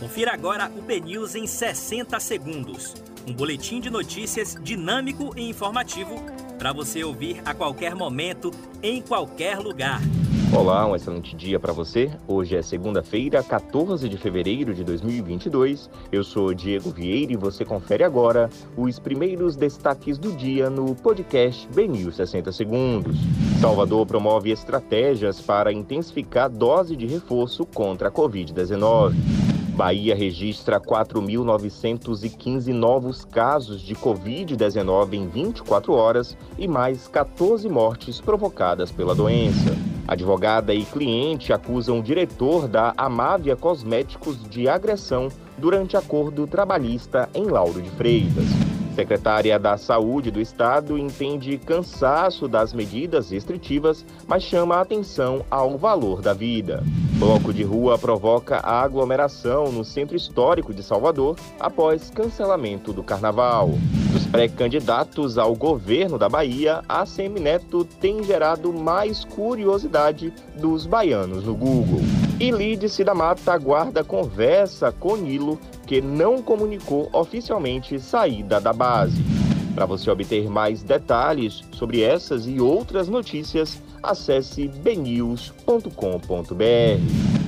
Confira agora o BNews em 60 segundos. Um boletim de notícias dinâmico e informativo para você ouvir a qualquer momento, em qualquer lugar. Olá, um excelente dia para você. Hoje é segunda-feira, 14 de fevereiro de 2022. Eu sou Diego Vieira e você confere agora os primeiros destaques do dia no podcast BNews 60 Segundos. Salvador promove estratégias para intensificar dose de reforço contra a Covid-19. Bahia registra 4.915 novos casos de Covid-19 em 24 horas e mais 14 mortes provocadas pela doença. Advogada e cliente acusam o diretor da Amávia Cosméticos de agressão durante acordo trabalhista em Lauro de Freitas. Secretária da Saúde do Estado entende cansaço das medidas restritivas, mas chama a atenção ao valor da vida. Bloco de rua provoca aglomeração no centro histórico de Salvador após cancelamento do carnaval. Dos pré-candidatos ao governo da Bahia, a Semineto tem gerado mais curiosidade dos baianos no Google. E Lídice da Mata aguarda conversa com Nilo porque não comunicou oficialmente saída da base. Para você obter mais detalhes sobre essas e outras notícias, acesse bnews.com.br.